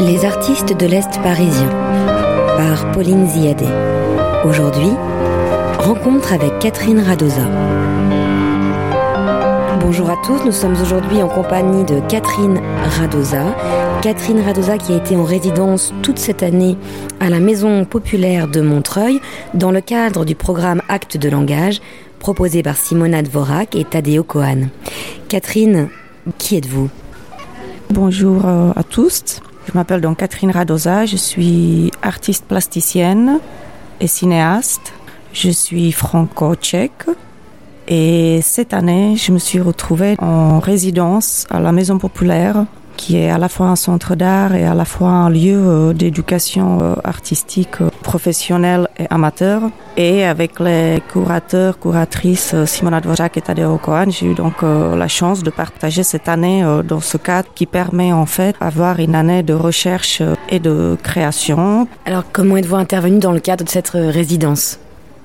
Les artistes de l'Est parisien par Pauline Ziadé. Aujourd'hui, rencontre avec Catherine Radoza. Bonjour à tous, nous sommes aujourd'hui en compagnie de Catherine Radoza. Catherine Radoza qui a été en résidence toute cette année à la Maison populaire de Montreuil dans le cadre du programme Actes de langage proposé par Simona Dvorak et Tadeo Kohan. Catherine, qui êtes-vous? Bonjour euh, à tous. Je m'appelle donc Catherine Radoza, je suis artiste plasticienne et cinéaste. Je suis franco-tchèque et cette année, je me suis retrouvée en résidence à la Maison Populaire qui est à la fois un centre d'art et à la fois un lieu euh, d'éducation euh, artistique euh, professionnelle et amateur. Et avec les curateurs, curatrices Simona Dvorak et Tadeo Kohan, j'ai eu donc la chance de partager cette année dans ce cadre qui permet en fait d'avoir une année de recherche et de création. Alors comment êtes-vous intervenu dans le cadre de cette résidence?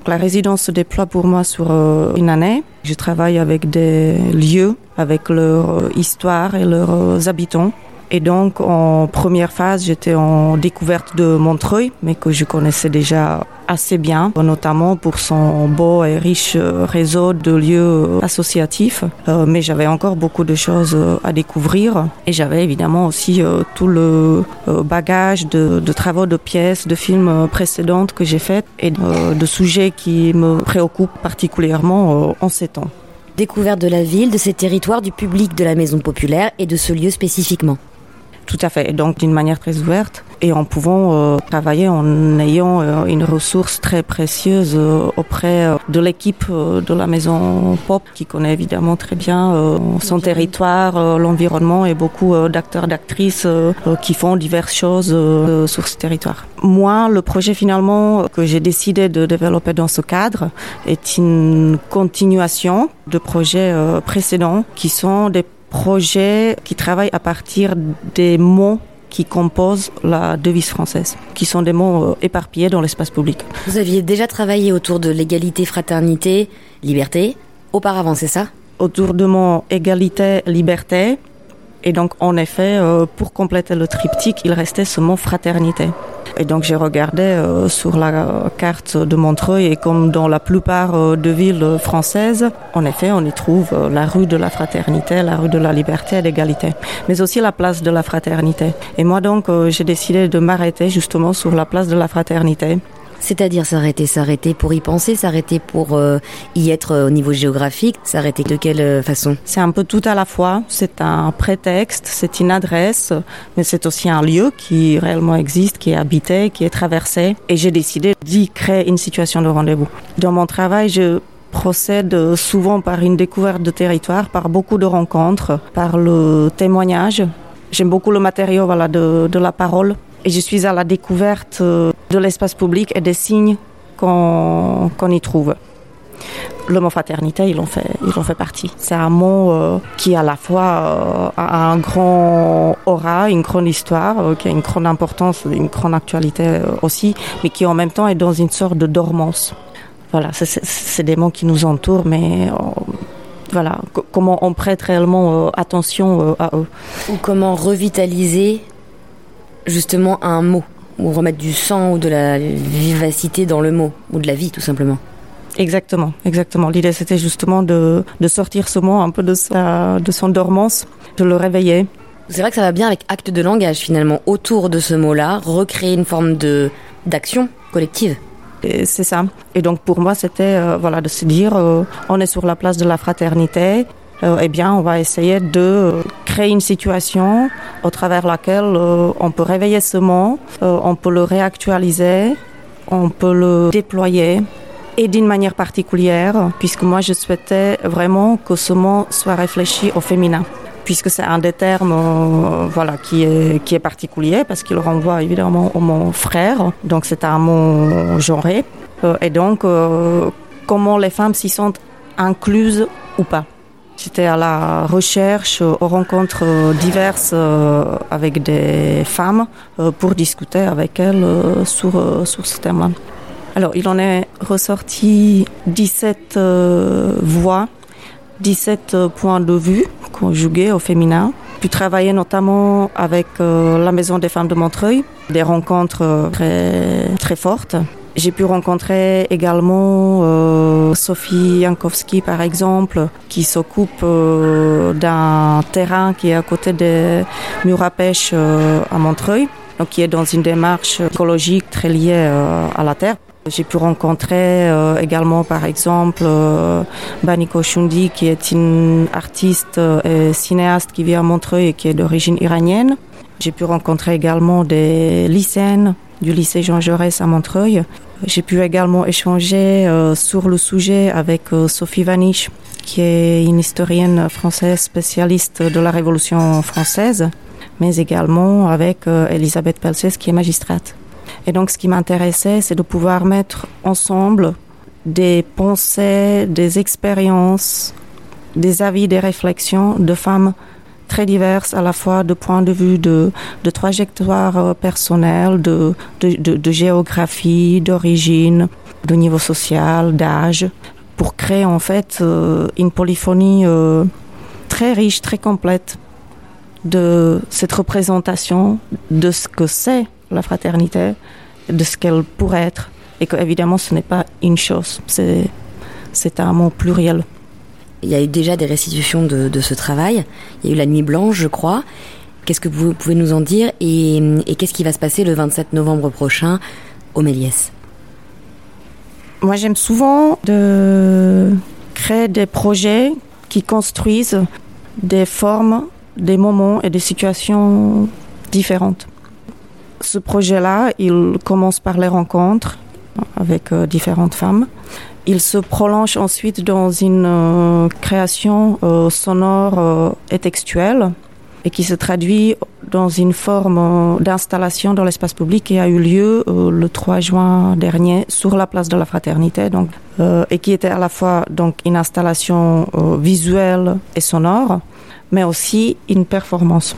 La résidence se déploie pour moi sur euh, une année. Je travaille avec des lieux, avec leur euh, histoire et leurs euh, habitants. Et donc, en première phase, j'étais en découverte de Montreuil, mais que je connaissais déjà assez bien, notamment pour son beau et riche réseau de lieux associatifs. Euh, mais j'avais encore beaucoup de choses à découvrir et j'avais évidemment aussi euh, tout le euh, bagage de, de, travaux, de pièces, de films précédentes que j'ai faites et de sujets qui me préoccupent particulièrement en ces temps. Découverte de la ville, de ses territoires, du public de la maison populaire et de ce lieu spécifiquement. Tout à fait. donc d'une manière très ouverte et en pouvant euh, travailler en ayant euh, une ressource très précieuse euh, auprès de l'équipe de la maison Pop qui connaît évidemment très bien son territoire, l'environnement et beaucoup d'acteurs, d'actrices qui font diverses choses sur ce territoire. Moi, le projet finalement que j'ai décidé de développer dans ce cadre est une continuation de projets précédents qui sont des projet qui travaille à partir des mots qui composent la devise française, qui sont des mots euh, éparpillés dans l'espace public. Vous aviez déjà travaillé autour de l'égalité, fraternité, liberté, auparavant, c'est ça? Autour de mon égalité, liberté, et donc, en effet, euh, pour compléter le triptyque, il restait ce mot fraternité. Et donc, j'ai regardé euh, sur la carte de Montreuil et comme dans la plupart euh, de villes françaises, en effet, on y trouve la rue de la fraternité, la rue de la liberté et l'égalité, mais aussi la place de la fraternité. Et moi, donc, j'ai décidé de m'arrêter justement sur la place de la fraternité c'est-à-dire s'arrêter, s'arrêter pour y penser, s'arrêter pour euh, y être euh, au niveau géographique, s'arrêter de quelle euh, façon? C'est un peu tout à la fois. C'est un prétexte, c'est une adresse, mais c'est aussi un lieu qui réellement existe, qui est habité, qui est traversé. Et j'ai décidé d'y créer une situation de rendez-vous. Dans mon travail, je procède souvent par une découverte de territoire, par beaucoup de rencontres, par le témoignage. J'aime beaucoup le matériau de la parole et je suis à la découverte euh, de l'espace public et des signes qu'on y trouve. Le mot fraternité, il en fait, il en fait partie. C'est un mot euh, qui à la fois euh, a un grand aura, une grande histoire, qui a une grande importance, une grande actualité aussi, mais qui en même temps est dans une sorte de dormance. Voilà, c'est des mots qui nous entourent, mais voilà, comment on prête réellement attention à eux. Ou comment revitaliser justement un mot, ou remettre du sang ou de la vivacité dans le mot, ou de la vie tout simplement. Exactement, exactement. L'idée c'était justement de, de, sortir ce mot un peu de, sa, de son dormance, de le réveiller. C'est vrai que ça va bien avec acte de langage finalement, autour de ce mot-là, recréer une forme de d'action collective. C'est ça. Et donc pour moi, c'était euh, voilà de se dire, euh, on est sur la place de la fraternité, eh bien, on va essayer de créer une situation au travers laquelle euh, on peut réveiller ce mot, euh, on peut le réactualiser, on peut le déployer et d'une manière particulière, puisque moi je souhaitais vraiment que ce mot soit réfléchi au féminin puisque c'est un des termes voilà qui est qui est particulier parce qu'il renvoie évidemment au mot frère donc c'est un mot genré. Et donc comment les femmes s'y sentent incluses ou pas J'étais à la recherche, aux rencontres diverses euh, avec des femmes euh, pour discuter avec elles euh, sur, sur ce thème-là. Alors, il en est ressorti 17 voix, 17 points de vue conjugués au féminin pu travailler notamment avec la Maison des femmes de Montreuil, des rencontres très, très fortes. J'ai pu rencontrer également euh, Sophie Jankowski, par exemple, qui s'occupe euh, d'un terrain qui est à côté des murs à euh, à Montreuil, donc qui est dans une démarche écologique très liée à la terre. J'ai pu rencontrer également, par exemple, Baniko Shundi, qui est une artiste et cinéaste qui vit à Montreuil et qui est d'origine iranienne. J'ai pu rencontrer également des lycéennes du lycée Jean Jaurès à Montreuil. J'ai pu également échanger euh, sur le sujet avec euh, Sophie Vanish, qui est une historienne française spécialiste de la Révolution française, mais également avec euh, Elisabeth Pelses, qui est magistrate. Et donc, ce qui m'intéressait, c'est de pouvoir mettre ensemble des pensées, des expériences, des avis, des réflexions de femmes très diverses, à la fois de points de vue de, de trajectoire euh, personnelle, de, de, de, géographie, d'origine, de niveau social, d'âge, pour créer en fait euh, une polyphonie euh, très riche, très complète de cette représentation de ce que c'est la fraternité, de ce qu'elle pourrait être, et que évidemment ce n'est pas une chose, c'est un mot pluriel. Il y a eu déjà des restitutions de, ce travail. Il y a eu la Nuit Blanche, je crois. Qu'est-ce que vous pouvez nous en dire et, qu'est-ce qui va se passer le 27 novembre prochain au Méliès? Moi, j'aime souvent de créer des projets qui construisent des formes, des moments et des situations différentes. Ce projet-là, il commence par les rencontres avec euh, différentes femmes. Il se prolonge ensuite dans une euh, création euh, sonore euh, et textuelle et qui se traduit dans une forme d'installation dans l'espace public qui a eu lieu le 3 juin dernier sur la place de la Fraternité, donc et qui était à la fois donc une installation visuelle et sonore, mais aussi une performance.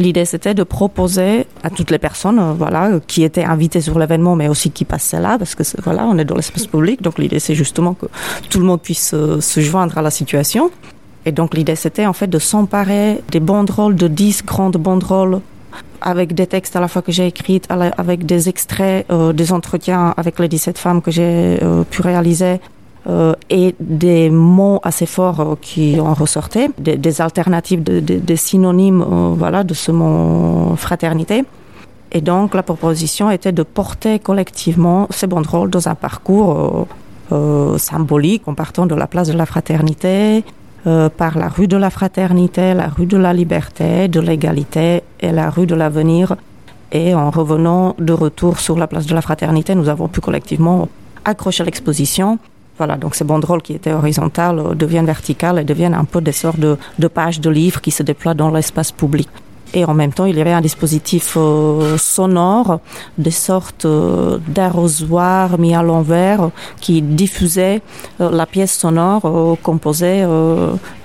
L'idée, c'était de proposer à toutes les personnes, euh, voilà, qui étaient invitées sur l'événement, mais aussi qui passaient là, parce que voilà, on est dans l'espace public. Donc l'idée, c'est justement que tout le monde puisse euh, se joindre à la situation. Et donc l'idée, c'était en fait de s'emparer des banderoles, de 10 grandes banderoles avec des textes à la fois que j'ai écrits, avec des extraits euh, des entretiens avec les 17 femmes que j'ai pu réaliser, euh, et des mots assez forts euh, qui en ressortaient, des, alternatives, des synonymes euh, voilà, de ce mot fraternité. Et donc la proposition était de porter collectivement ces banderoles dans un parcours symbolique en partant de la place de la fraternité, par la rue de la fraternité, la rue de la liberté, de l'égalité et la rue de l'avenir. Et en revenant de retour sur la place de la fraternité, nous avons pu collectivement accrocher l'exposition voilà, donc ces banderoles qui étaient horizontales euh, deviennent verticales et deviennent un peu des sortes de, pages de livres qui se déploient dans l'espace public. Et en même temps, il y avait un dispositif euh, sonore, des sortes euh, d'arrosoirs mis à l'envers qui diffusaient la pièce sonore composée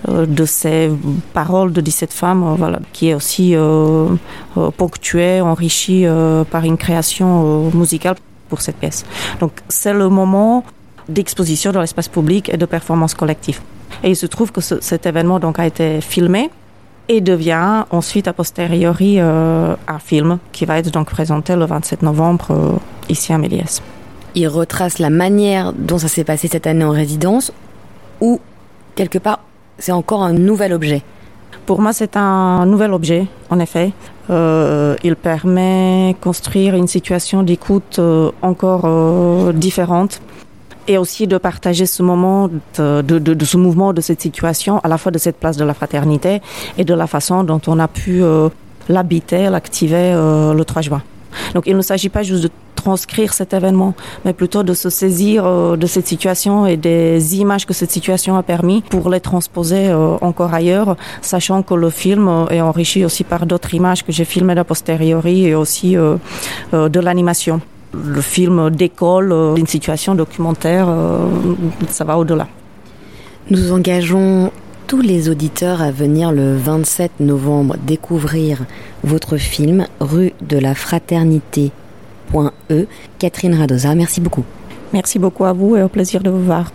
de ces paroles de 17 femmes, voilà, qui est aussi ponctuée, enrichie par une création musicale pour cette pièce. Donc c'est le moment d'exposition dans l'espace public et de performance collective. Et il se trouve que cet événement donc a été filmé et devient ensuite a posteriori euh, un film qui va être donc présenté le 27 novembre euh, ici à Méliès. Il retrace la manière dont ça s'est passé cette année en résidence ou quelque part c'est encore un nouvel objet? Pour moi c'est un nouvel objet en effet. Euh, il permet de construire une situation d'écoute encore différente et aussi de partager ce moment de, de, de, ce mouvement, de cette situation, à la fois de cette place de la fraternité et de la façon dont on a pu euh, l'habiter, l'activer euh, le 3 juin. Donc il ne s'agit pas juste de transcrire cet événement, mais plutôt de se saisir euh, de cette situation et des images que cette situation a permis pour les transposer euh, encore ailleurs, sachant que le film euh, est enrichi aussi par d'autres images que j'ai filmées a posteriori et aussi euh, euh, de l'animation le film décolle euh, d'une situation documentaire, euh, ça va au-delà. Nous engageons tous les auditeurs à venir le 27 novembre découvrir votre film Rue de la Fraternité. E. Catherine Radosa, merci beaucoup. Merci beaucoup à vous et au plaisir de vous voir.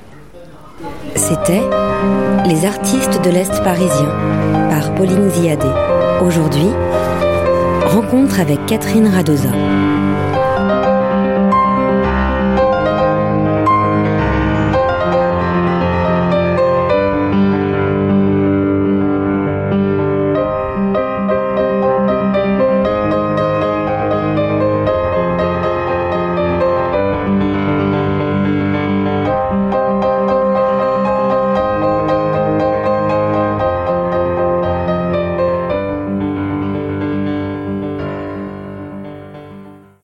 C'était Les artistes de l'Est parisien par par Pauline Ziadé. Aujourd'hui, rencontre avec Catherine Radoza.